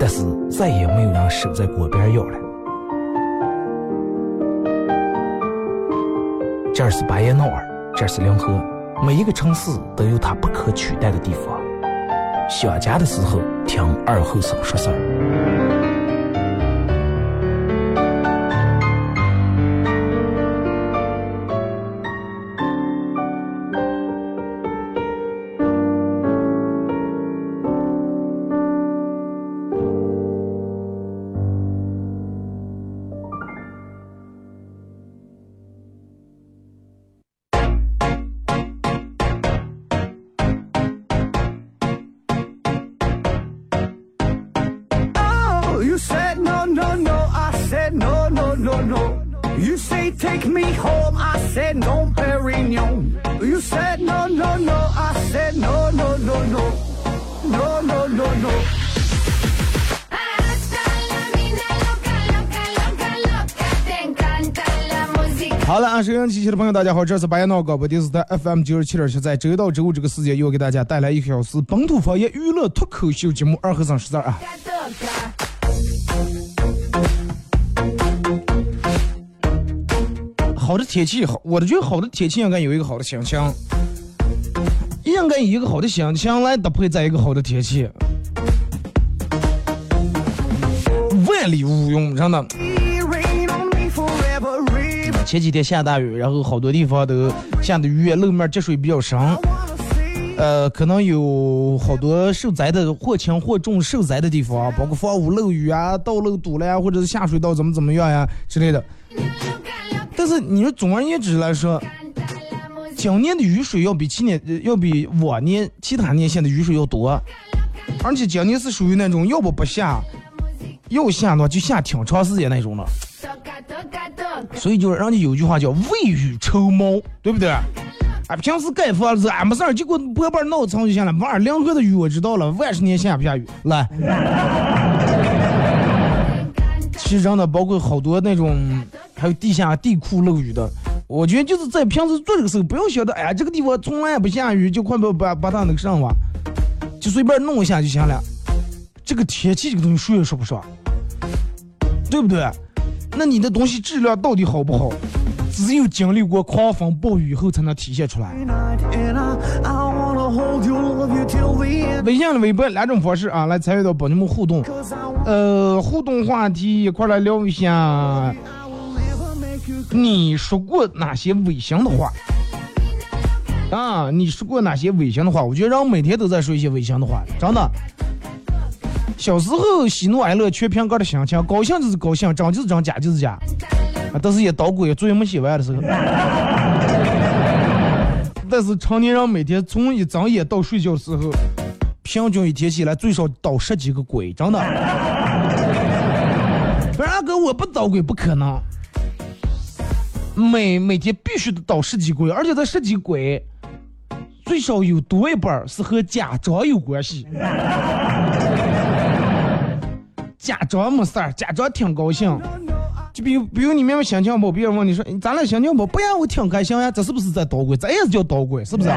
但是再也没有人守在锅边咬了。这儿是巴彦淖尔，这儿是临河，每一个城市都有它不可取代的地方。想家的时候，听二后生说事儿。好了，啊，收音机前的朋友，大家好，这是白彦淖广播电视台 FM 九十七点七，在周一到周五这个时间，又给大家带来一个小时本土方言娱乐脱口秀节目《二和尚十字啊。好的天气好，我觉得好的天气应该有一个好的心情，应该以一个好的心情来搭配在一个好的天气，万里无云，真的。前几天下大雨，然后好多地方都下的雨，路面积水比较深，呃，可能有好多受灾的或轻或重受灾的地方，包括房屋漏雨啊、道路堵了呀，或者是下水道怎么怎么样呀之类的。但是你说总而言之来说，今年的雨水要比去年要比往年其他年限的雨水要多，而且今年是属于那种要不不下，要下的话就下挺长时间那种了。所以就是人家有句话叫未雨绸缪，对不对？啊，平时盖房子俺没事儿，结果波板闹层就行了。晚上两河的雨我知道了，万十年下不下雨？来，其实真的包括好多那种，还有地下地库漏雨的。我觉得就是在平时做这个时候，不要晓得，哎呀，这个地方从来不下雨，就快把把把它那个上吧，就随便弄一下就行了。这个天气这个东西谁也说不上，对不对？那你的东西质量到底好不好？只有经历过狂风暴雨后才能体现出来。微信的、微博两种方式啊，来参与到帮你们互动。呃，互动话题一块来聊一下，你说过哪些违心的话？啊，你说过哪些违心的话？我觉得让我每天都在说一些违心的话，真的。小时候喜怒哀乐全凭个的心情，高兴就是高兴，真就是真，假就是假。啊，但是也捣鬼，作业没写完的时候。但是成年人每天从一睁眼到睡觉时候，平均一天起来最少捣十几个鬼，真的。不是阿哥，我不捣鬼不可能。每每天必须得捣十几鬼，而且这十几鬼最少有多一半是和家长有关系。家长没事儿，家长挺高兴。就比如，比如你明明心情不，别人问你说咱俩心情不，不然我挺开心呀，这是不是在捣鬼？这也是叫捣鬼，是不是？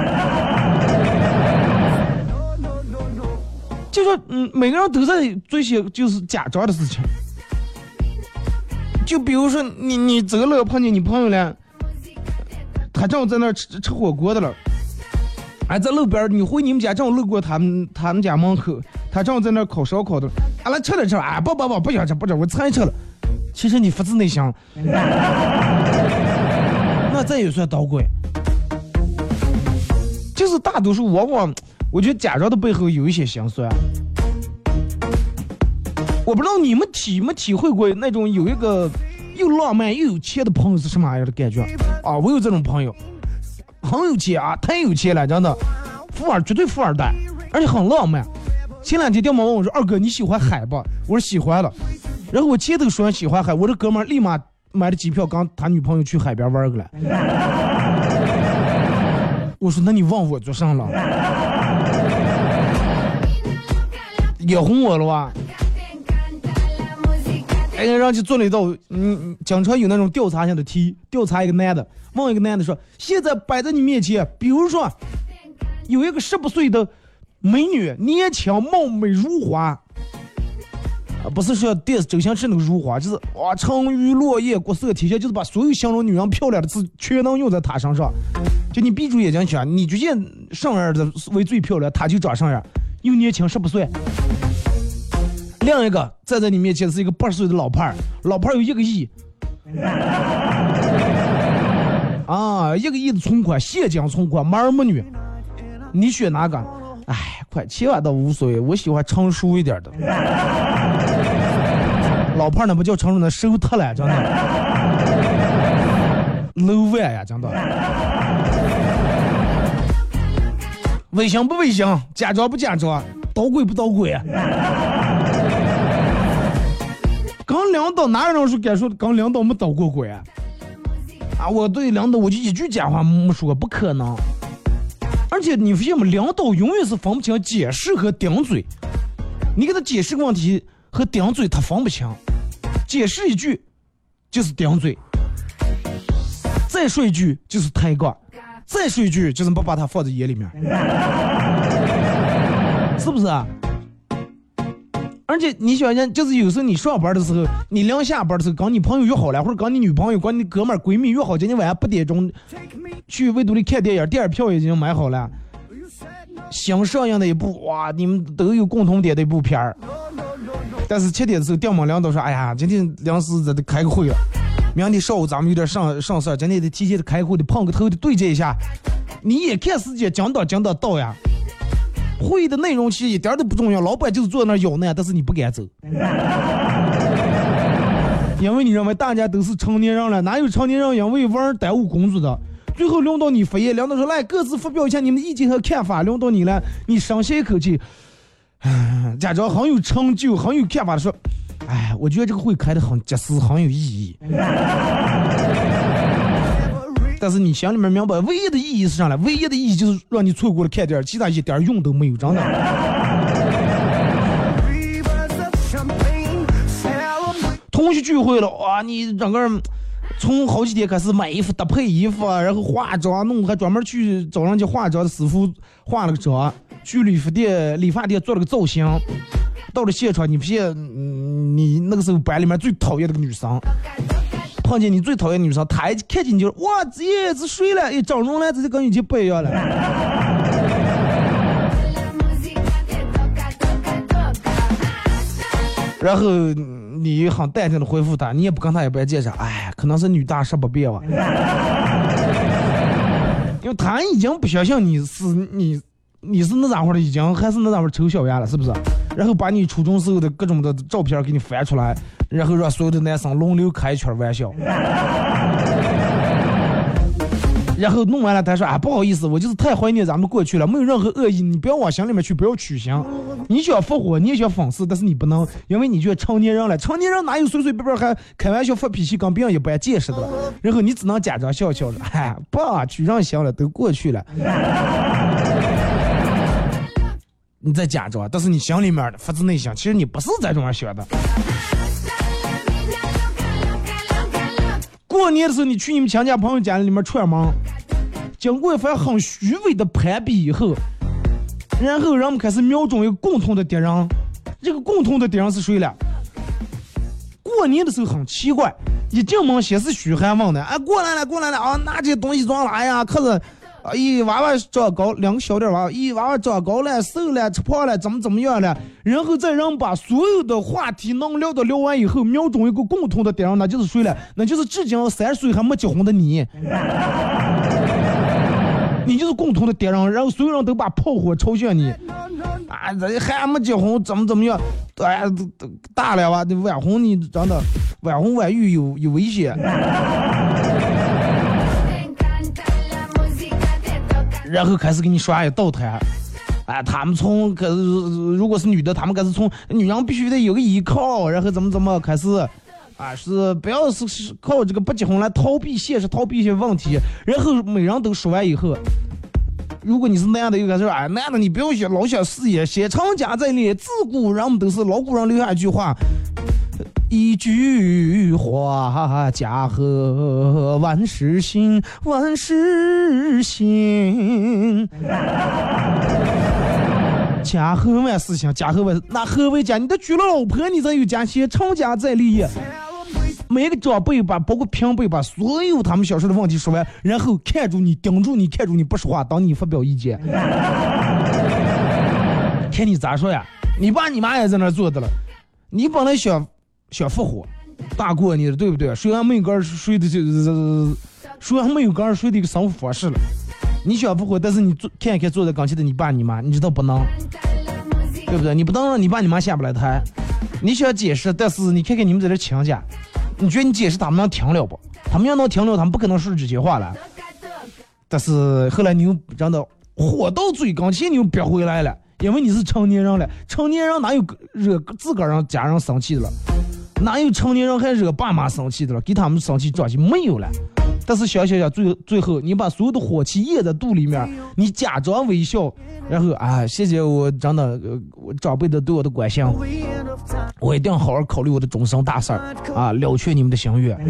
就说嗯，每个人都在做些就是家长的事情。就比如说你你走路碰见你朋友了，他正好在那儿吃吃火锅的了，哎，在路边你回你们家正好路过他们他们家门口，他正好在那儿烤烧烤的，俺来吃点吃吧，哎不不不不想吃不吃，我菜吃了。其实你发自内心，那这也算捣鬼。就是大多数往往，我觉得家长的背后有一些心酸。我不知道你们体没体会过那种有一个又浪漫又有钱的朋友是什么样的感觉啊？我有这种朋友，很有钱啊，太有钱了，真的，富二绝对富二代，而且很浪漫。前两天电话问我说：“二哥你喜欢海不？”我说喜欢了。然后我前头说喜欢海，我这哥们儿立马买了机票，跟他女朋友去海边玩去了。我说那你问我做啥了？也哄我了吧？哎，让去做了一道，嗯，嗯经常有那种调查性的题，调查一个男的，问一个男的说，现在摆在你面前，比如说有一个十八岁的美女，年轻貌美如花。啊，不是说电视周星驰那个如花，就是哇，沉鱼落雁，国色天香，就是把所有形容女人漂亮的词全能用在她身上。就你闭住眼睛想，你觉得什么样的为最漂亮，她就长什么样，又年轻十八岁。另一个站在你面前是一个八十岁的老派儿，老派儿有一个亿，啊，一个亿的存款，现金存款，没儿没女，你选哪个？哎，快，千万倒无所谓，我喜欢成熟一点的。老派儿那不叫成熟，那熟透了，真的。low 呀，真的。危险不危险？假装不假装？捣鬼不捣鬼？刚领导哪有人说敢说刚领导没捣过鬼？我对领导我就一句假话没说，不可能。而且你发现没，领导永远是分不清解释和顶嘴。你给他解释个问题和顶嘴，他分不清。解释一句就是顶嘴，再说一句就是抬杠，再说一句就是不把他放在眼里面，是不是啊？而且你想想，就是有时候你上班的时候，你临下班的时候，跟你朋友约好了，或者跟你女朋友、跟你哥们儿、闺蜜约好，今天晚上八点钟去维都利看电影，电影票已经买好了。新上映的一部，哇，你们都有共同点的一部片儿。但是七点的时候，电网领导说：“哎呀，今天临时咱得开个会了，明天上午咱们有点上上事儿，今天得提前的开会，得碰个头，得对接一下。你也看时间讲到讲到到呀，会议的内容其实一点都不重要，老板就是坐在那儿咬呢，但是你不敢走，因为你认为大家都是成年人了，哪有成年人因为玩耽误工作的？最后轮到你发言，领导说来各自发表一下你们的意见和看法，轮到你了，你深吸一口气。”唉，家长很有成就、很有看法的说：“哎，我觉得这个会开的很及时，很有意义。” 但是你心里面明白，唯一的意义是啥呢？唯一的意义就是让你错过了看点，其他一点用都没有，真的。同学聚会了，哇，你整个人从好几天开始买衣服、搭配衣服，然后化妆弄，还专门去找人家化妆师傅化了个妆，去理发店理发店做了个造型。到了现场，你不信，嗯，你那个时候班里面最讨厌的个女生，碰见你最讨厌女生，她一看见你就是哇，这是谁了？又，整容了，这就跟以前不一样了。然后你很淡定的回复她，你也不跟她也不介绍，哎，可能是女大十八变吧。因为他已经不相信你是你你是那家伙的，已经还是那家伙丑小鸭了，是不是？然后把你初中时候的各种的照片给你翻出来，然后让所有的男生轮流开一圈玩笑。然后弄完了，他说啊，不好意思，我就是太怀念咱们过去了，没有任何恶意，你不要往心里面去，不要取笑。你想复活，你也想讽刺，但是你不能，因为你觉得成年人了，成年人哪有随随便便还开玩笑发脾气，跟别人一般见识的了。然后你只能假装笑笑了，哎，不取让行了，都过去了。你在假装，但是你心里面的发自内心，其实你不是在这样想的。过年的时候，你去你们亲戚朋友家里面串门，经过一番很虚伪的攀比以后，然后人们开始瞄准一个共同的敌人，这个共同的敌人是谁了？过年的时候很奇怪，一进门先是嘘寒问暖，哎，过来了，过来了啊，拿这些东西装了，哎呀，可是。咦，娃娃长高，两个小点娃娃，咦，娃娃长高了，瘦了，吃胖了，怎么怎么样了？然后再让把所有的话题能聊的聊完以后，瞄准一个共同的敌人，那就是谁了？那就是至今三十岁还没结婚的你。你就是共同的敌人，然后所有人都把炮火朝向你。啊，这还没结婚，怎么怎么样？哎呀，大了吧？晚婚你真的晚婚晚育有有危险。然后开始给你耍一倒台，哎，他们从可是如果是女的，他们开始从女人必须得有个依靠，然后怎么怎么开始，啊，是不要是是靠这个不结婚来逃避现实，逃避一些问题。然后每人都说完以后，如果你是男的，又开始说，哎，男的你不要想老想事业，先成家再立。自古人们都是老古人留下一句话。一句话，家和万事兴，万事兴。家和万事兴，家和万那何为家？你都娶了老婆，你才有家，先成家再立业。每个长辈把，包括平辈把所有他们小时候的问题说完，然后看住你，盯住你，看住你不说话，等你发表意见。看你咋说呀？你爸你妈也在那坐着了，你本来想。想复活，大过年的，对不对？谁还没有个谁的就，谁还没有个谁的一个生活方式了？你想复活，但是你坐看一看坐在跟前的你爸你妈，你知道不能，对不对？你不能让你爸你妈下不来台。你想解释，但是你看看你们在这亲家，你觉得你解释他们能听了不？他们要能听了，他们不可能说这些话了。但是后来你又真的火到嘴跟前，你又憋回来了，因为你是成年人了。成年人哪有惹自个儿让家人生气的了？哪有成年人还惹爸妈生气的了？给他们生气抓起没有了。但是想想想，最最后你把所有的火气咽在肚里面，你假装微笑，然后啊，谢谢我真的我长辈的对我的关心，我一定好好考虑我的终身大事儿啊，了却你们的心愿。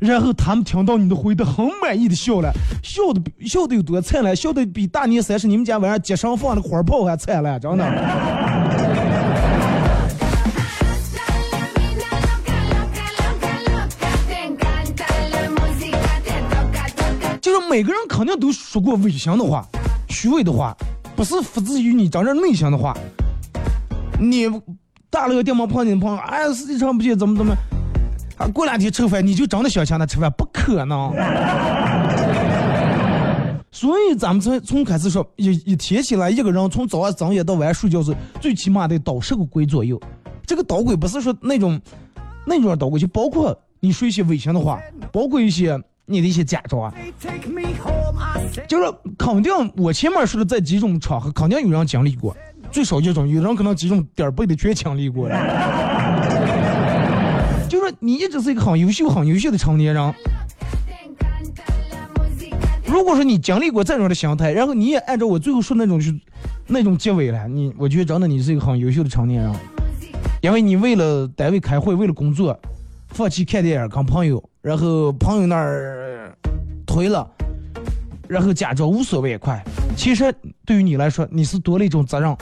然后他们听到你的回答，很满意的笑了，笑的笑的有多灿烂，笑的比大年三十你们家晚上街上放的花炮还灿烂，真的。每个人肯定都说过违心的话、虚伪的话，不是发自于你真正内心的话。你打了个电话碰见朋友，哎，实际上不行，怎么怎么，啊，过两天吃饭你就真的想请他吃饭，不可能。所以咱们从从开始说，一一天起来，一个人从早上睁眼到晚上睡觉是最起码得倒十个鬼左右。这个倒鬼不是说那种那种倒鬼，就包括你说一些违心的话，包括一些。你的一些假装，就是肯定我前面说的这几种场合，肯定有人经历过，最少一种，有人可能几种点背的全经历过了。就是你一直是一个很优秀、很优秀的成年人。如果说你经历过这种的心态，然后你也按照我最后说那种去那种结尾了，你我觉得真的你是一个很优秀的成年人，因为你为了单位开会，为了工作。放弃看电影跟朋友，然后朋友那儿推了，然后假装无所谓，快。其实对于你来说，你是多了一种责任。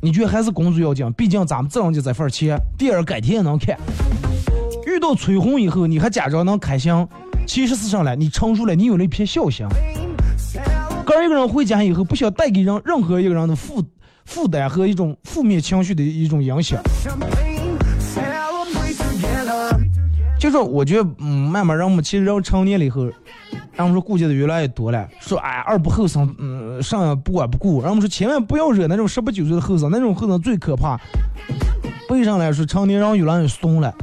你觉得还是工作要紧？毕竟咱们挣就这份钱，第二改天也能看。遇到催婚以后，你还假装能开心，其实是上来你成熟了，你有了一片孝心。个一个人回家以后，不想带给人任何一个人的负负担和一种负面情绪的一种影响。就是我觉得，嗯，慢慢让我们其实人成年了以后，然后我们说顾忌的越来越多了，说哎二不后生，嗯，上不管不顾。然后我们说千万不要惹那种十八九岁的后生，那种后生最可怕。背上来说，成年人越来越怂了，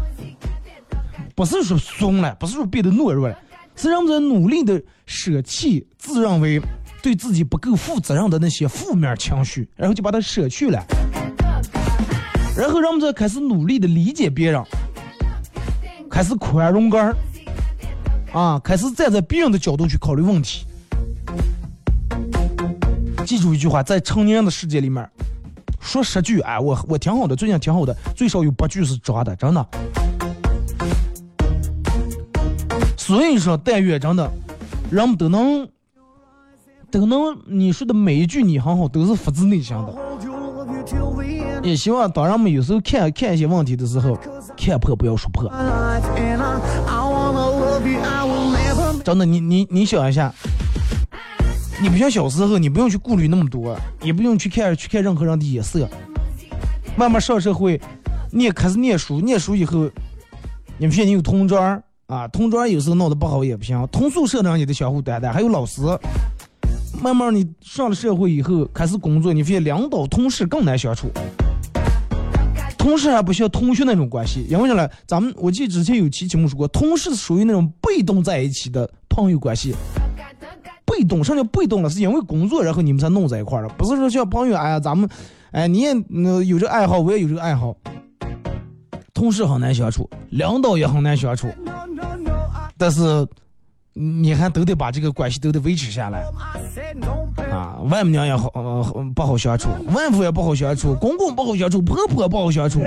不是说怂了，不是说变得懦弱了，是人们在努力的舍弃自认为对自己不够负责任的那些负面情绪，然后就把它舍去了。然后让我们在开始努力的理解别人，开始宽容杆儿，啊，开始站在别人的角度去考虑问题。记住一句话，在成年人的世界里面，说十句，哎，我我挺好的，最近挺好的，最少有八句是装的，真的。所以说，但愿真的，人们都能都能，你说的每一句你很好，都是发自内心的。也希望当人们有时候看看一些问题的时候，看破不要说破。真的，你你你想一下，你不像小时候，你不用去顾虑那么多，也不用去看去看任何人的眼色。慢慢上社会，你也开始念书，念书以后，你发现你有同桌啊，同桌有时候闹得不好也不行，同宿舍的人也得相互担待，还有老师。慢慢你上了社会以后，开始工作，你发现领导、同事更难相处。同事还不像同学那种关系，因为啥呢？咱们我记得之前有期节目说过，同事属于那种被动在一起的朋友关系。被动，什么叫被动了？是因为工作，然后你们才弄在一块儿了，不是说像朋友，哎呀，咱们，哎，你也、有这个爱好，我也有这个爱好。同事很难相处，领导也很难相处，但是你还都得把这个关系都得维持下来。啊，外母娘也好，不好相处，外父也不好相处，公公不好相处，婆婆不好相处，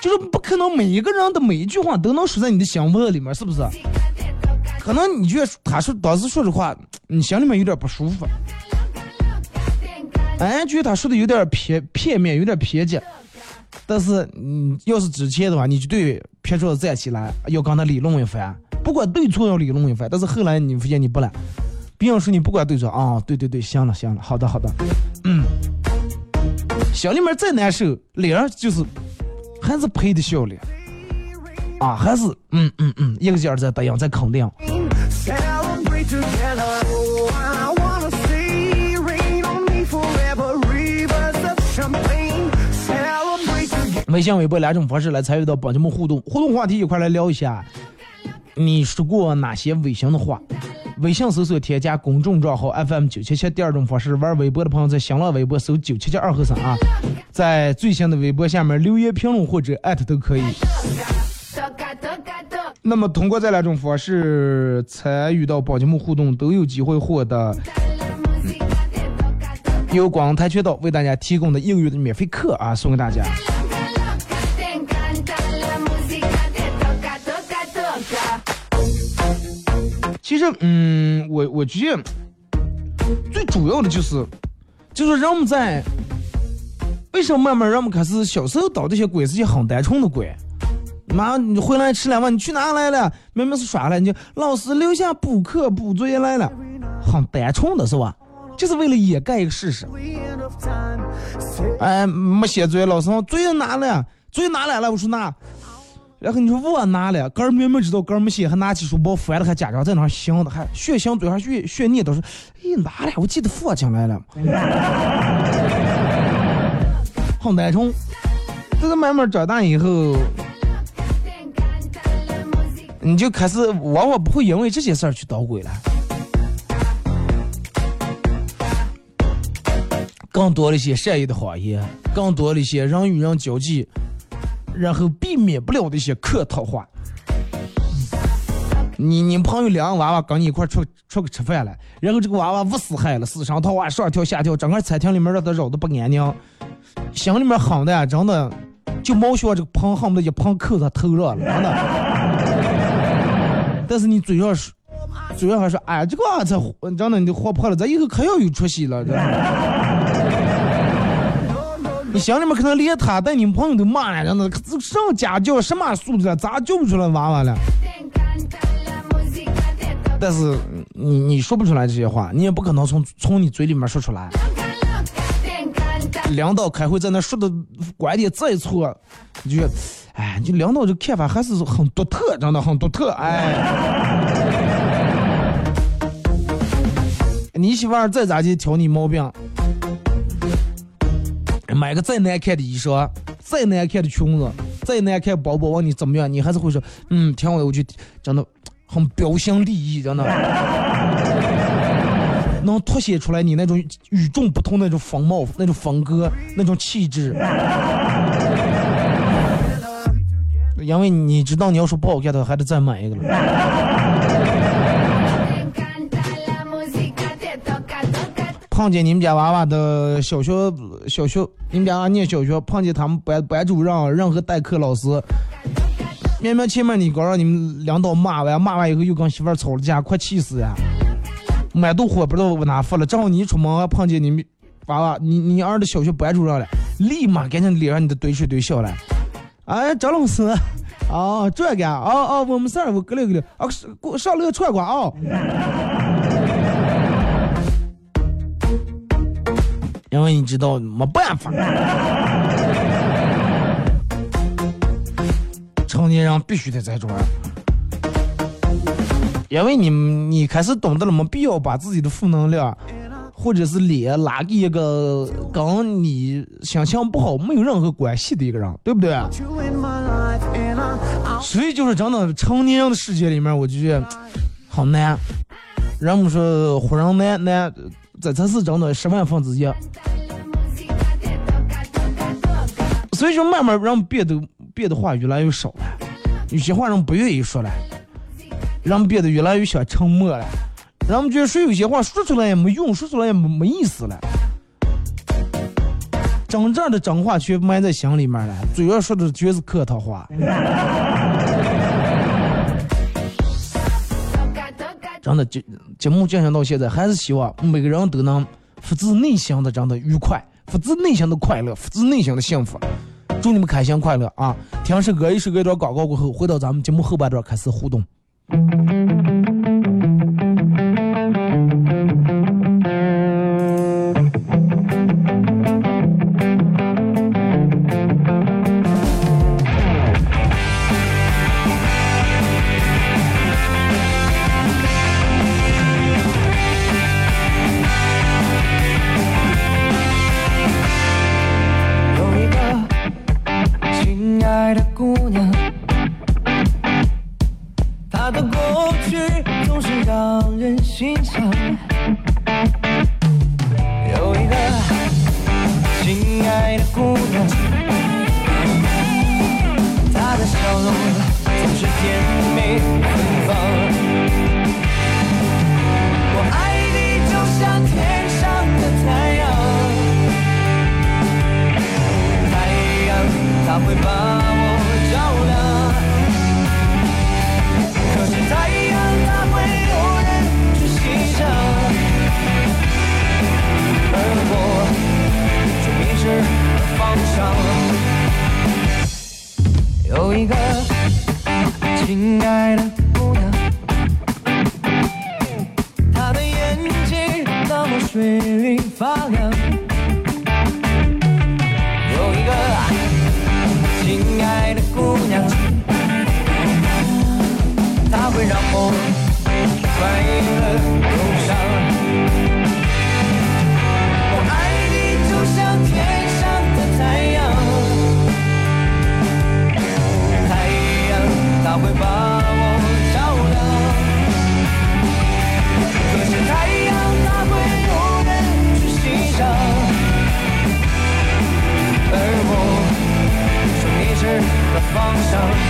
就是不可能每一个人的每一句话都能说在你的心窝里面，是不是？可能你觉得他说当时说的话，你心里面有点不舒服，哎，觉得他说的有点偏片面，有点偏激。但是，嗯，要是之前的话，你就对撇桌子站起来，要跟他理论一番，不管对错要理论一番。但是后来你发现你不来，别人说你不管对错啊，对对对，行了行了，好的好的，嗯，心里面再难受，脸上就是还是陪的笑脸，啊，还是嗯嗯嗯，一个劲儿在答应，在肯定。微信、微博两种方式来参与到宝节目互动，互动话题一块来聊一下，你说过哪些违心的话？微信搜索添加公众账号 FM 九七七。第二种方式，玩微博的朋友在新浪微博搜九七七二和三啊，在最新的微博下面留言评论或者艾特都可以。那么通过这两种方式参与到宝节目互动，都有机会获得由广泰拳道为大家提供的一个月的免费课啊，送给大家。其实，嗯，我我觉得最主要的就是，就是人们在为什么慢慢人们开始小时候捣这些鬼是些很单纯的鬼。妈，你回来吃两碗，你去哪来了？明明是耍来，你老师留下补课补作业来了，很单纯的是吧？就是为了掩盖一个事实。哎，没写作业，老师作业拿了，作业拿来了，我说那。然后你说我拿了，哥儿明明知道哥儿没写，还拿起书包翻了，还家长在那儿想的，还血腥嘴还血血念叨说，哎拿了，我记得放进来了，很单纯。但是慢慢长大以后，你就开始往往不会因为这些事儿去捣鬼了，更多了一些善意的谎言，更多了一些人与人交际，然后避免不了的一些客套话。你你朋友两个娃娃跟你一块出出去吃饭了，然后这个娃娃不死害了，死上套娃上跳下跳，整个餐厅里面让他绕的不安宁，心里面狠的呀，真的就毛像这个盆恨不得一盆扣他头上了，真的。但是你嘴上说，嘴上还说，哎，这个娃才真的你活泼了，咱以后可要有出息了。真的你心里面可能连他带你们朋友都骂了，真的，这上家教什么素质了，咋教不出来娃娃了？但是你你说不出来这些话，你也不可能从从你嘴里面说出来。Te encanta. 领导开会在那说的观点再错，就觉得，哎，就领导这看法还是很独特，真的很独特，哎。你媳妇儿再咋地挑你毛病，买个再难看的衣裳，再难看的裙子，再难看包包，问你怎么样，你还是会说，嗯，挺好的，我就真的很标新立异，真的，能凸显出来你那种与众不同的那种风貌、那种风格、那种气质。因为你知道，你要说不好看的，还得再买一个了。碰见你们家娃娃的小学小学，你们家娃念小学，碰见他们班班主任、任何代课老师，明明前面你刚让你们领导骂完，骂完以后又跟媳妇儿吵了架，快气死呀！满肚火不知道往哪发了，正好你一出门碰见你们娃娃，你你儿的小学班主任了，立马赶紧脸上你的怼水怼笑了。哎，张老师，哦，这个，哦哦，我们事儿我隔了隔了，啊，上上楼串过啊。因为你知道没办法，成年人必须得在这儿。因为你你开始懂得了，没必要把自己的负能量或者是脸拉给一个跟你心情不好没有任何关系的一个人，对不对？所以就是真的成年人的世界里面，我就觉得好难。人们说活人难难，这才是真的十万分之一。所以说慢慢人变得变的话越来越少了，有些话人不愿意说了，人变得越来越想沉默了，人们觉得说有些话说出来也没用，说出来也没没意思了。真正的真话全埋在心里面了，嘴上说的全是客套话。真的节节目进行到现在，还是希望每个人都能发自内心的真的愉快，发自内心的快乐，发自内心的幸福。祝你们开心快乐啊！听首歌，一首歌一段广告过后，回到咱们节目后半段开始互动。亲爱的方向。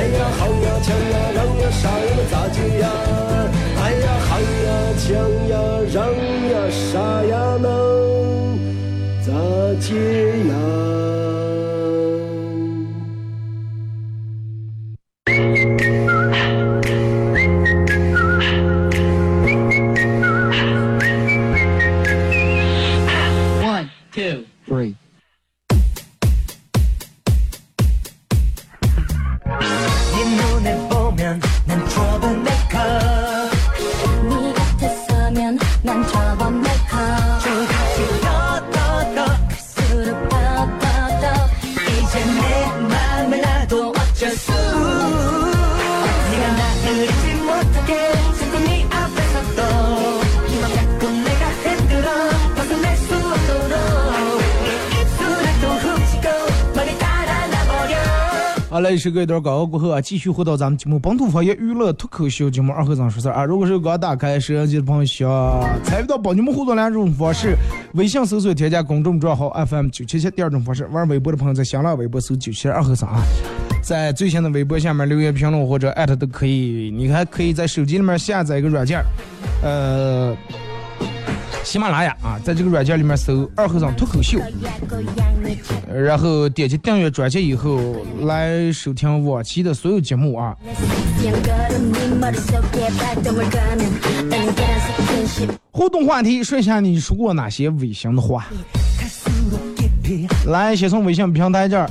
哎呀好呀强呀让呀啥呀咋接呀？哎呀好呀强呀让呀啥呀能咋接呀？好嘞，时隔一段广告过后啊，继续回到咱们节目本土方言娱乐脱口秀节目二和尚说事儿啊。如果是刚打开摄像机的朋友，想参与到帮你们互动两种方式：微信搜索添加公众账号 FM 九七七；第二种方式，玩微博的朋友在新浪微博搜九七二和尚啊，在最新的微博下面留言评论或者艾特都可以。你还可以在手机里面下载一个软件，呃。喜马拉雅啊，在这个软件里面搜“二和尚脱口秀”，然后点击订阅专辑以后，来收听往期的所有节目啊。互动话题，说一下你说过哪些违心的话。来，先从微信平台这儿，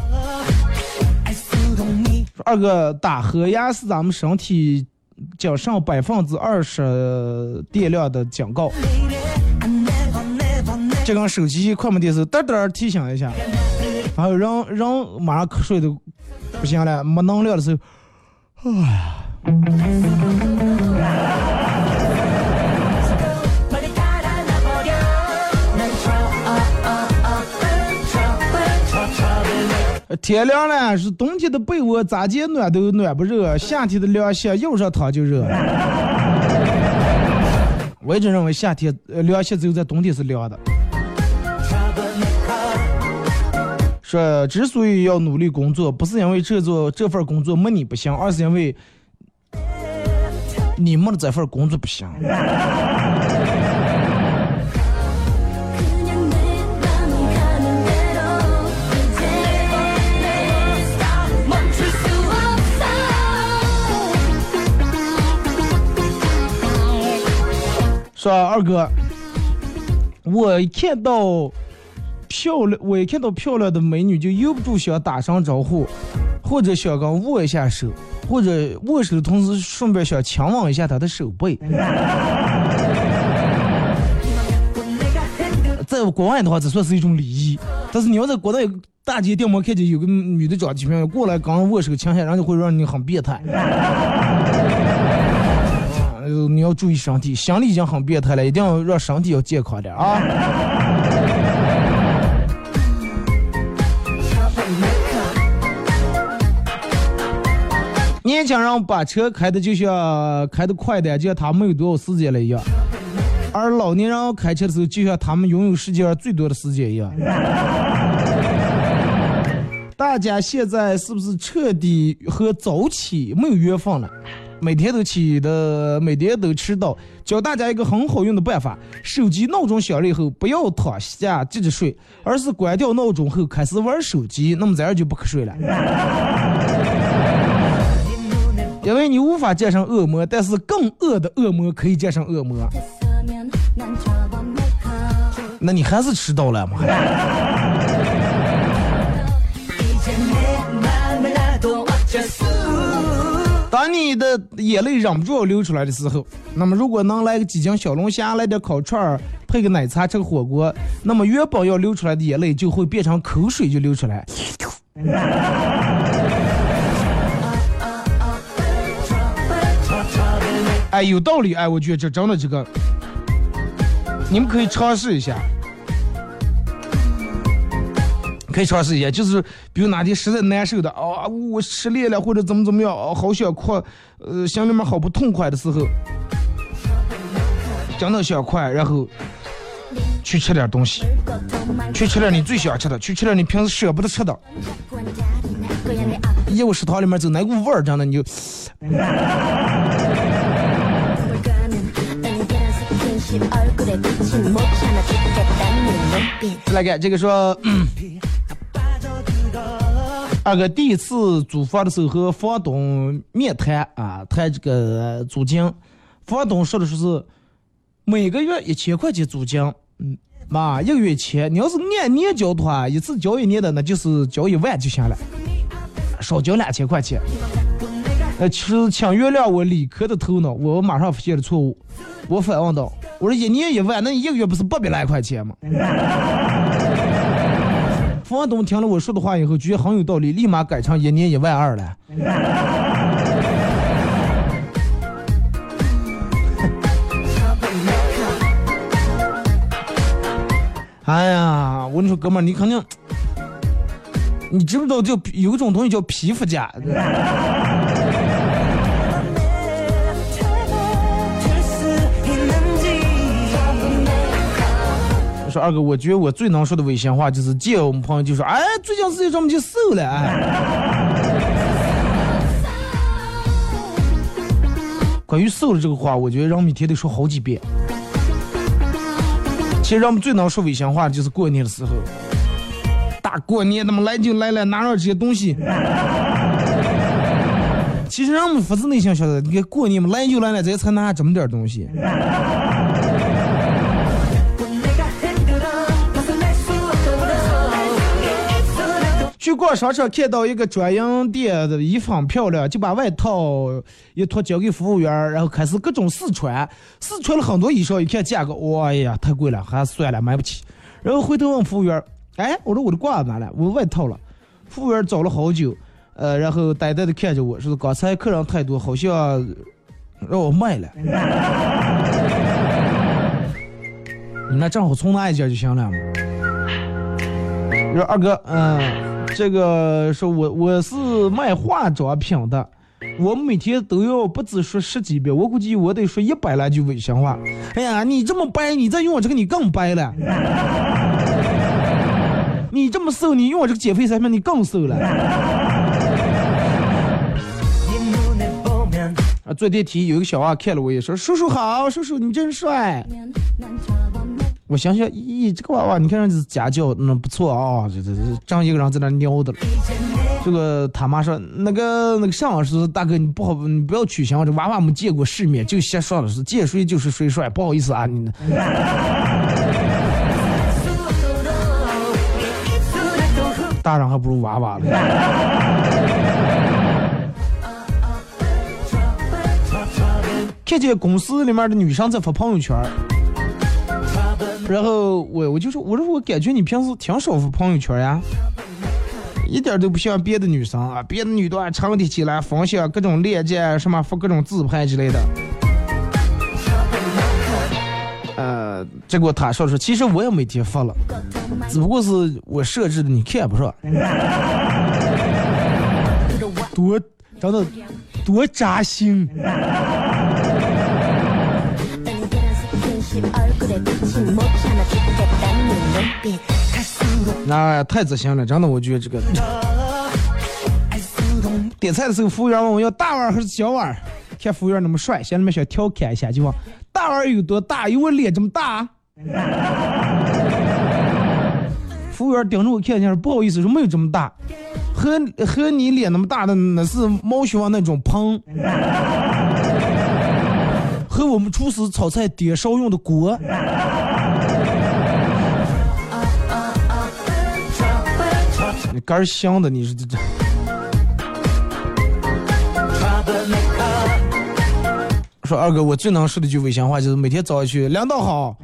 二哥打盒牙是咱们身体仅剩百分之二十电量的警告。这跟手机快门的时候嘚嘚提醒一下，然后人人马上瞌睡都不行了，没能量的时候，哎呀。天凉了，是冬天的被窝咋接暖都暖不热，夏天的凉席用上它就热了。我一直认为夏天呃凉席只有在冬天是凉的。说之所以要努力工作，不是因为这做这份工作没你不行，而是因为你没的这份工作不行。说二哥，我一看到漂亮，我一看到漂亮的美女就忍不住想打声招呼，或者想跟握一下手，或者握手的同时顺便想亲吻一下她的手背。在国外的话，这算是一种礼仪，但是你要在国内大街电摩看见有个女的长得挺漂亮，过来刚握手亲一下，然后就会让你很变态。你要注意身体，心理已经很变态了，一定要让身体要健康点啊。年轻人把车开的就像开的快点，就像他们有多少时间了一样；而老年人开车的时候，就像他们拥有世界上最多的时间一样。大家现在是不是彻底和早起没有缘分了？每天都起的，每天都迟到。教大家一个很好用的办法：手机闹钟响了以后，不要躺下接着睡，而是关掉闹钟后开始玩手机，那么这样就不瞌睡了。因为你无法战胜恶魔但是更恶的恶魔可以战胜恶魔。那你还是迟到了嘛？当你的眼泪忍不住要流出来的时候那么如果能来个几斤小龙虾来点烤串儿配个奶茶吃个火锅那么元宝要流出来的眼泪就会变成口水就流出来。哎，有道理，哎，我觉得这真的这个，你们可以尝试一下，可以尝试一下，就是比如哪天实在难受的，啊、我失恋了或者怎么怎么样，哦、好想哭，呃，心里面好不痛快的时候，真的想快，然后去吃点东西，去吃点你最想吃的，去吃点你平时舍不得吃的。业务食堂里面走那股味儿，真的你就。来看这个说，嗯二哥第一次租房的时候和房东面谈啊，谈这个租金，房东说的说是每个月一千块钱租金，嗯，妈一个月一千，你要是按年交的话，一次交一年的，那就是交一万就行了，少交两千块钱。呃，其实请原谅我理科的头脑，我马上发现了错误。我反问道：“我说一年一万，那你一个月不是八百来块钱吗？” 房东听了我说的话以后，觉得很有道理，立马改成一年一万二了。哎呀，我跟你说，哥们儿，你肯定，你知不知道叫有一种东西叫皮肤价？说二哥，我觉得我最能说的违心话就是见我们朋友就说，哎，最近自己这么就瘦了，哎。关于瘦了这个话，我觉得让每天得说好几遍。其实让我们最能说违心话的就是过年的时候，大过年他妈来就来了，拿着这些东西。其实让我们发自内心晓得，你看过年嘛，来就来了，咱才拿这么点东西。去逛商场看到一个专营店的衣服很漂亮，就把外套一脱交给服务员，然后开始各种试穿，试穿了很多衣裳，一看价格，哇呀，太贵了，还是算了，买不起。然后回头问服务员，哎，我说我的褂子哪了？我外套了。服务员找了好久，呃，然后呆呆的看着我说，刚才客人太多，好像让我卖了。你那正好从那一件就行了嘛。说二哥，嗯，这个说我我是卖化妆品的，我每天都要不止说十几遍，我估计我得说一百来句违心话。哎呀，你这么白，你再用我这个你更白了。你这么瘦，你用我这个减肥产品你更瘦了。啊，坐电梯有一个小娃看了我一眼，说：“叔叔好，叔叔你真帅。”我想想，咦，这个娃娃你看上去家教那不错啊，这这这正一个人在那尿的了。这个他妈说那个那个上是大哥你不好你不要取笑，这娃娃没见过世面，就瞎说了是见谁就是谁帅，不好意思啊你。大人还不如娃娃呢。看见公司里面的女生在发朋友圈。然后我我就说，我说我感觉你平时挺少发朋友圈呀，一点都不像别的女生啊，别的女的啊成天起来分享各种链接，什么发各种自拍之类的。呃，结果他说说，其实我也每天发了，只不过是我设置的你看不上。多真的多扎心。那太自信了，真的，我觉得这个。点菜的时候，服务员问我要大碗还是小碗，看服务员那么帅，心里面想调侃一下，就问大碗有多大？有我脸这么大？服务员盯着我看一下，说不好意思，说没有这么大，和和你脸那么大的那是猫熊那种盆。和我们厨师炒菜点烧用的锅。你肝香的，你是这这。说二哥，我最能说的一句违心话就是每天早上去，领导好。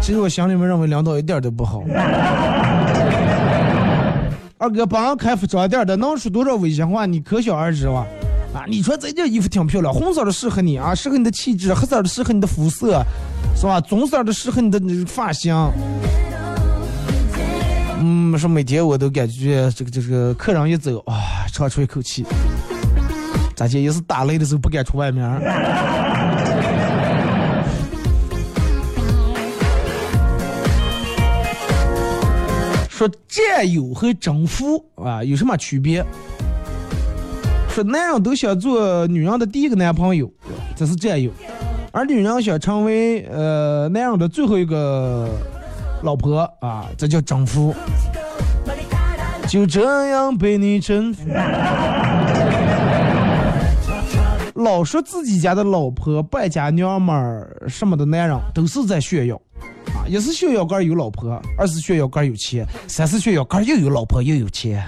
其实我心里面认为领导一点都不好。二哥帮俺开服装店的，能说多少违心话？你可想而知哇。啊，你穿这件衣服挺漂亮，红色的适合你啊，适合你的气质；黑色的适合你的肤色，是吧？棕色的适合你的发型。嗯，说每天我都感觉这个这个客人一走啊，长出一口气。咱姐也是打雷的时候不敢出外面。说占有和征服啊有什么区别？说男人都想做女人的第一个男朋友，这是占有；而女人想成为呃男人的最后一个老婆啊，这叫征服。就这样被你征服。老说自己家的老婆、败家娘们儿什么的男人，都是在炫耀啊！一是炫耀哥有老婆，二是炫耀哥有钱，三是炫耀哥又有老婆又有钱。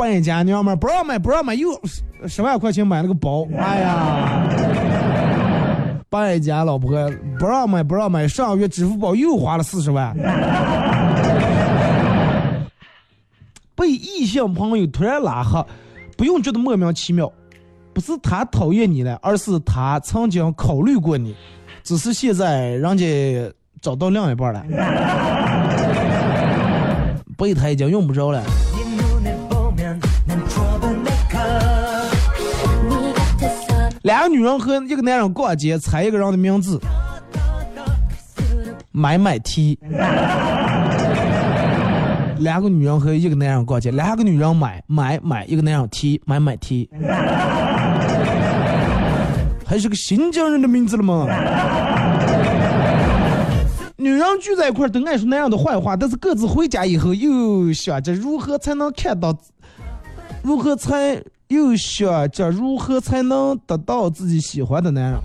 败家娘们儿不让买，不让买，又十十万块钱买了个包，哎呀！败家老婆不让买，不让买，上个月支付宝又花了四十万。被异性朋友突然拉黑。不用觉得莫名其妙，不是他讨厌你了，而是他曾经考虑过你，只是现在人家找到另一半了，备胎已经用不着了。两个女人和一个男人逛街，猜一个人的名字，买买提。两个女人和一个男人逛街，两个女人买买买，一个男人提买买提，还是个新疆人的名字了吗？女人聚在一块儿都爱说男人的坏话，但是各自回家以后又想着如何才能看到，如何才又想着如何才能得到自己喜欢的男人。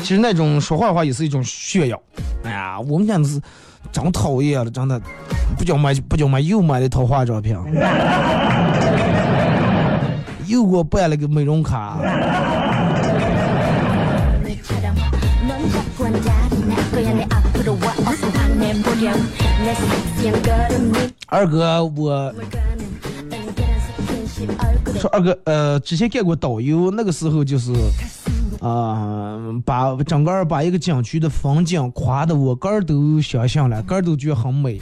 其实那种说坏话也是一种炫耀。哎呀，我们家是真讨厌了，真的，不叫买不叫买，又买了一套化妆品，又给我办了个美容卡。二哥，我说二哥，呃，之前干过导游，那个时候就是。啊，把整个把一个景区的风景夸的我个儿都相信了，个儿都觉得很美。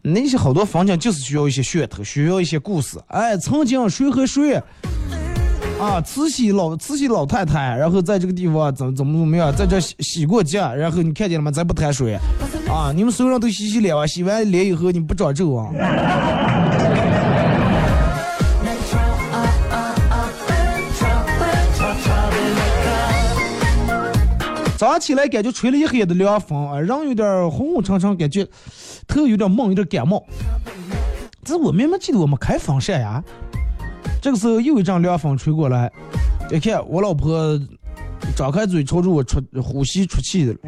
那些好多风景就是需要一些噱头，需要一些故事。哎，曾经谁和谁啊，慈禧老慈禧老太太，然后在这个地方怎怎么怎么样，在这洗洗过脚，然后你看见了吗？咱不贪水啊，你们所有人都洗洗脸吧，洗完脸以后你不长皱啊。早上起来感觉吹了一黑的凉风，啊，人有点昏昏沉沉，感觉头有点懵，有点感冒。这我明明记得我们开风扇呀。这个时候又一阵凉风吹过来，一看我老婆张开嘴朝着我出呼吸出气的。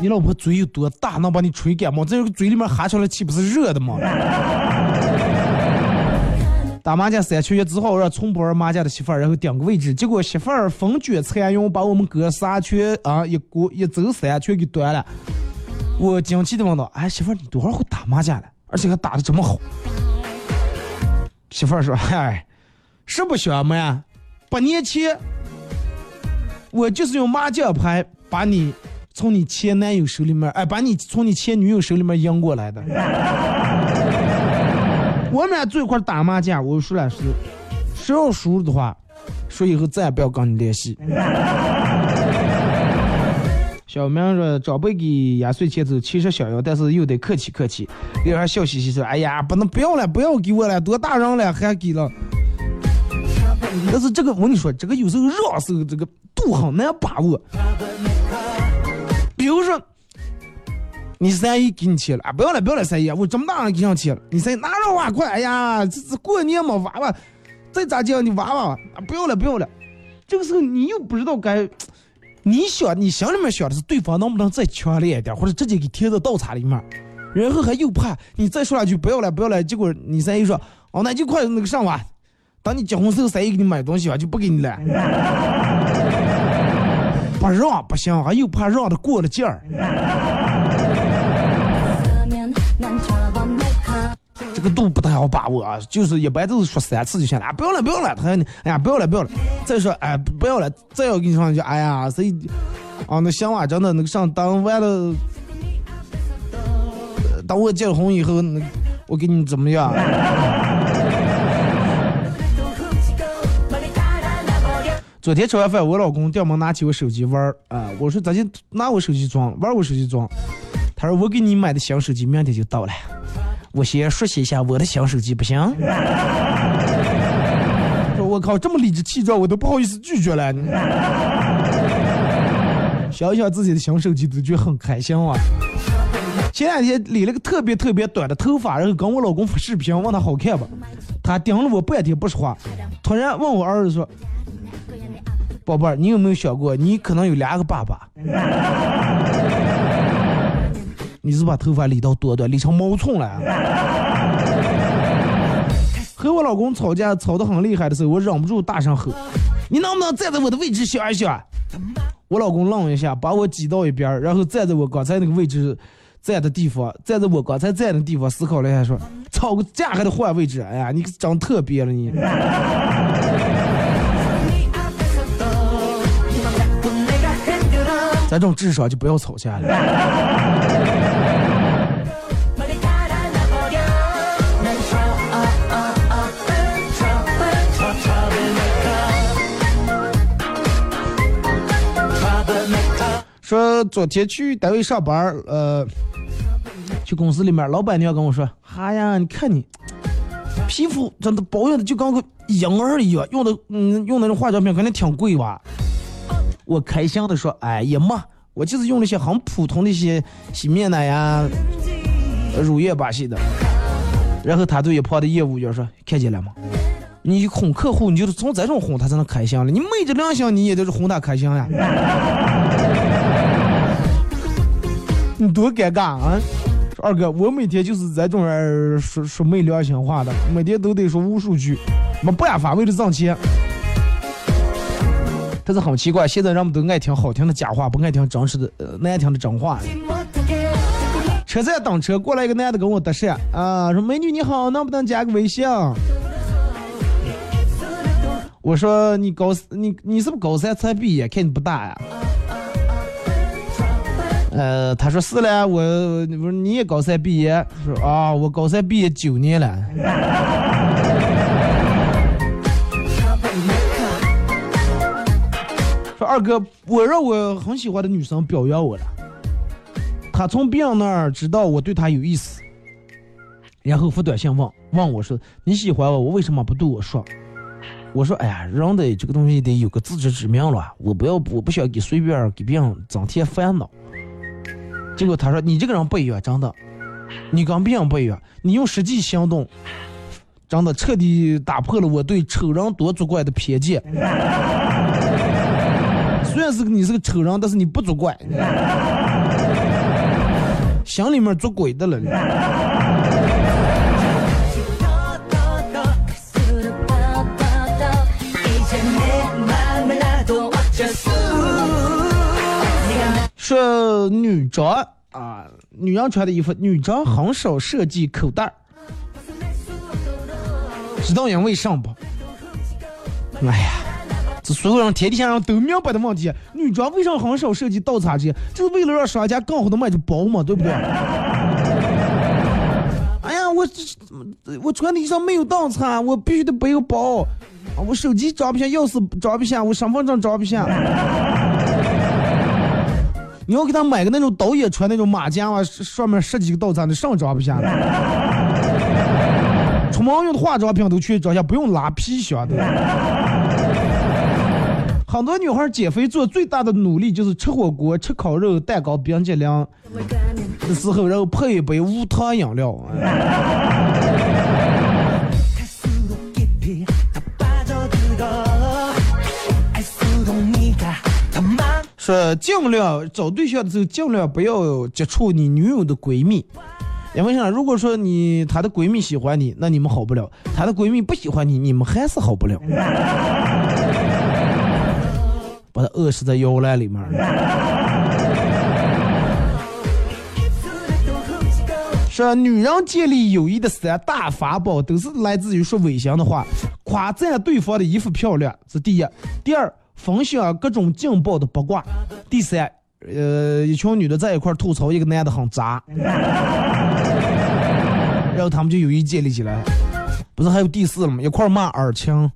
你老婆嘴有多大，能把你吹感冒？这个嘴里面哈出来气不是热的吗？打麻将三缺一，只好让从不玩麻将的媳妇儿，然后顶个位置。结果媳妇儿风卷残云，把我们哥仨缺啊一锅一走三缺给端了。我惊奇的问道：“哎，媳妇儿，你多少会打麻将了？而且还打的这么好？”媳妇儿说：“嗨，是不相瞒，八年前我就是用麻将牌把你从你前男友手里面，哎，把你从你前女友手里面赢过来的。”我们俩坐一块打麻将，我说了是，谁要输了的话，说以后再也不要跟你联系。小明说长辈给压岁钱走，其实想要，但是又得客气客气。女孩笑嘻嘻说：“哎呀，不能不要了，不要给我了，多大人了还给了。”但是这个我跟你说，这个有时候让时候这个度很难把握。比如说。你三姨给你钱了啊？不要了，不要了，三姨，我这么大了给上钱了。你三姨拿着碗筷，哎呀，这这过年嘛，娃娃，再咋讲你娃娃啊？不要了，不要了。这个时候你又不知道该，你想你心里面想的是对方能不能再强烈一点，或者直接给贴到稻草里面，然后还又怕你再说两句不要了，不要了，结果你三姨说哦，那就快那个上吧，等你结婚时候三姨给你买东西吧，就不给你了。不让不行，还又怕让的过了劲儿。个度不太好把握啊，就是一般都是说三次就行了，啊，不要了不要了，他说你，哎呀不要了不要了，再说哎不要了，再要跟你说一句，哎呀谁，啊那行啊真的那个上当完了，等我结了婚以后，那我给你怎么样？昨天吃完饭，我老公掉门拿起我手机玩儿啊，我说咱就拿我手机装，玩我手机装。他说我给你买的新手机明天就到了，我先熟悉一下我的新手机不行？我靠，这么理直气壮，我都不好意思拒绝了。想想自己的新手机都觉得很开心啊。前两天理了个特别特别短的头发，然后跟我老公发视频，问他好看不？他盯了我半天不说话，突然问我儿子说。宝贝儿，你有没有想过，你可能有两个爸爸？你是把头发理到多短，理成毛寸了？和我老公吵架吵得很厉害的时候，我忍不住大声吼：“你能不能站在我的位置想一想？”我老公愣一下，把我挤到一边，然后站在我刚才那个位置站的地方，站在我刚才站的地方思考了一下，说：“吵个架还得换位置？哎呀，你长特别了你。”咱这种智商就不要吵架了。说昨天去单位上班呃，去公司里面，老板娘跟我说：“哈呀，你看你 皮肤真的保养的就跟个婴儿一样，用的嗯用那种化妆品肯定挺贵吧？”我开心的说：“哎呀妈，我就是用那些很普通的一些洗面奶呀、乳液把戏的。”然后他对一旁的业务员说：“看见了吗？你哄客户，你就是从这种哄他才能开心了。你昧着良心，你也得是哄他开心呀。你多尴尬啊！二哥，我每天就是在这种人说说没良心话的，每天都得说无数句，没办法，为了挣钱。但是很奇怪，现在人们都爱听好听的假话，不爱听真实的、呃难听的真话。车站等车，过来一个男的跟我搭讪啊，说美女你好，能不能加个微信？我说你高你你是不是高三才毕业？看你不大呀。呃，他说是嘞，我我说你也高三毕业，说啊，我高三毕业九年了。说二哥，我让我很喜欢的女生表扬我了，她从别人那儿知道我对她有意思，然后发短信问问我说你喜欢我，我为什么不对我说？我说哎呀，人的这个东西得有个自知之明了，我不要我不想给随便给别人增添烦恼。结果他说你这个人不一样，真的，你跟别人不一样，你用实际行动，真的彻底打破了我对丑人多作怪的偏见。虽然是你是个丑人，但是你不作怪，心里面作鬼的了。说女装啊，女人穿的衣服，女装很少设计口袋儿，知道因为什么不？哎呀，这所有人天底下人都明白的问题，女装为啥很少设计倒插件？就是为了让商家更好的卖出包嘛，对不对？哎呀，我这我穿的衣裳没有倒插，我必须得背个包，啊，我手机装不下，钥匙装不下，我身份证装不下。你要给他买个那种导演穿那种马甲啊，上面十几个倒插的，上装不下了。出门用的化妆品都去装下，不用拉皮箱的。很多女孩减肥做最大的努力就是吃火锅、吃烤肉、蛋糕、冰激凌的时候，然后配一杯无糖饮料。说尽量找对象的时候，尽量不要接触你女友的闺蜜，因为啥？如果说你她的闺蜜喜欢你，那你们好不了；她的闺蜜不喜欢你，你们还是好不了。把他饿死在摇篮里面。说女人建立友谊的三大法宝都是来自于说违心的话，夸赞对方的衣服漂亮是第一，第二分享各种劲爆的八卦，第三，呃，一群女的在一块吐槽一个男的很渣，然后他们就友谊建立起来。不是还有第四了吗？一块骂尔晴，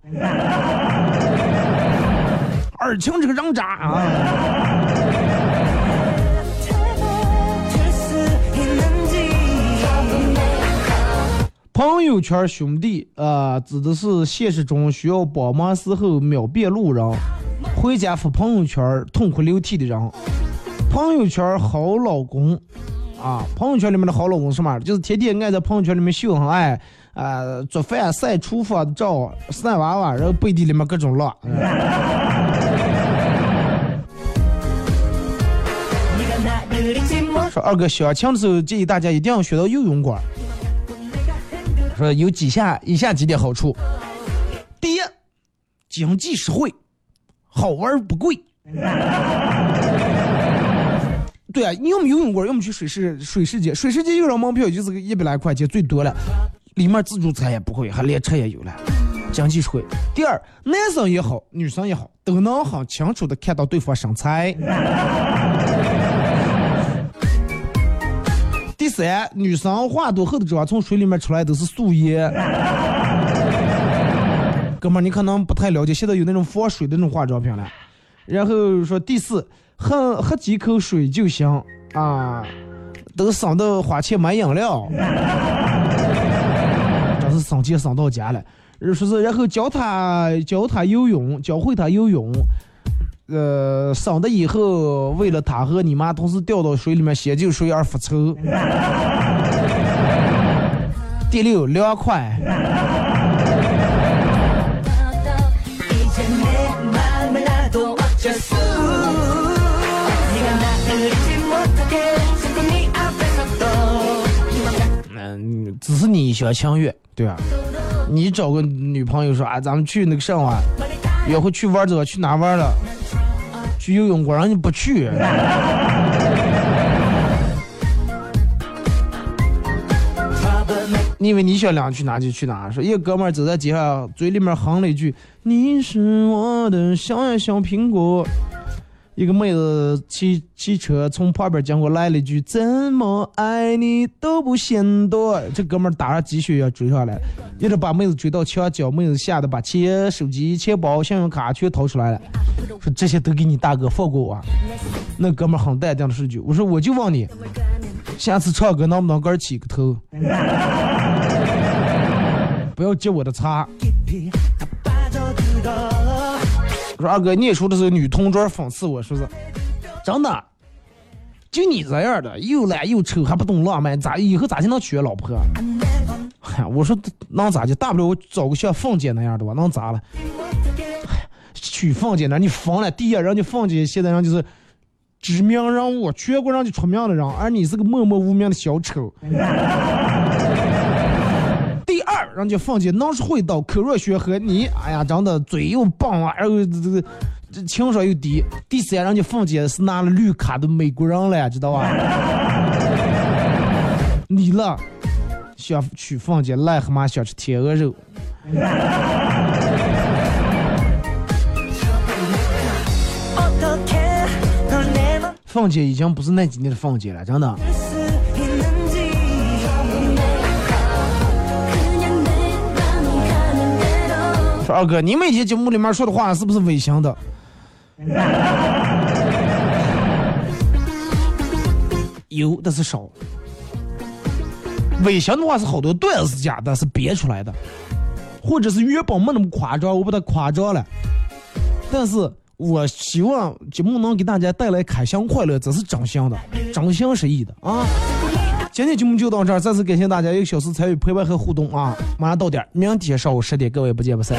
尔晴这个人渣啊！朋友圈兄弟啊、指的是现实中需要帮忙时候秒变路人，回家发朋友圈痛哭流涕的人。朋友圈好老公啊，朋友圈里面的好老公是什么？就是天天爱在朋友圈里面秀恩爱，啊、做饭晒厨房照，晒娃娃，然后背地里面各种乱。说二哥相亲的时候建议大家一定要选到游泳馆。说有几下以下几点好处：第一，经济实惠，好玩不贵。对啊，你要么游泳馆，要么去水世水世界。水世界一个人门票就是个一百来块钱最多了，里面自助餐也不贵，还连车也有了，经济实惠。第二，男生也好，女生也好，都能很清楚的看到对方身材。第三，女生化多后的妆从水里面出来都是素颜。哥们儿，你可能不太了解，现在有那种防水的那种化妆品了。然后说第四，喝喝几口水就行啊，都省得花钱买饮料，真是省钱省到家了。说是然后教他教他游泳，教会他游泳。呃，省得以后为了他和你妈同时掉到水里面先救水而复仇。第六，凉快。是你一厢情愿，对吧？你找个女朋友说啊，咱们去那个上啊，约会去玩走，去哪玩了？去游泳馆，让你不去。你以为你想两去哪就去哪？说一个哥们儿走在街上，嘴里面哼了一句：“你是我的小呀小苹果。”一个妹子骑骑车从旁边经过，来了一句：“怎么爱你都不嫌多。”这哥们儿打着鸡血要追上来，一直把妹子追到墙角，妹子吓得把钱、手机、钱包、信用卡全掏出来了，说：“这些都给你大哥，放过我。”那哥们儿很淡定的说句：“我说我就问你，下次唱歌能不能给起个头？不要接我的茬。”我说二哥，念书的时候女同桌讽刺我说是，真的，就你这样的，又懒又丑，还不懂浪漫，咋以后咋就能娶老婆？哎，我说能咋的？大不了我找个像凤姐那样的吧，能咋了？娶凤姐那你疯了！第一，人家凤姐现在人就是知名人物，全国人就出名的人，而你是个默默无名的小丑。人家凤姐能说会道，口若悬河，你哎呀，长得嘴又棒啊，然后这这这情商又低。第三，人家凤姐是拿了绿卡的美国人了，知道吧？你了，想娶凤姐，癞蛤蟆想吃天鹅肉。凤姐已经不是那几年的凤姐了，真的。二哥，你每天节目里面说的话是不是违心的？有，但是少。违心的话是好多段子假的，是编出来的，或者是原本没那么夸张，我把它夸张了。但是我希望节目能给大家带来开心快乐，这是真心的，真心实意的啊！今天节目就到这儿，再次感谢大家一个小时参与陪伴和互动啊！马上到点，明天上午十点，各位不见不散。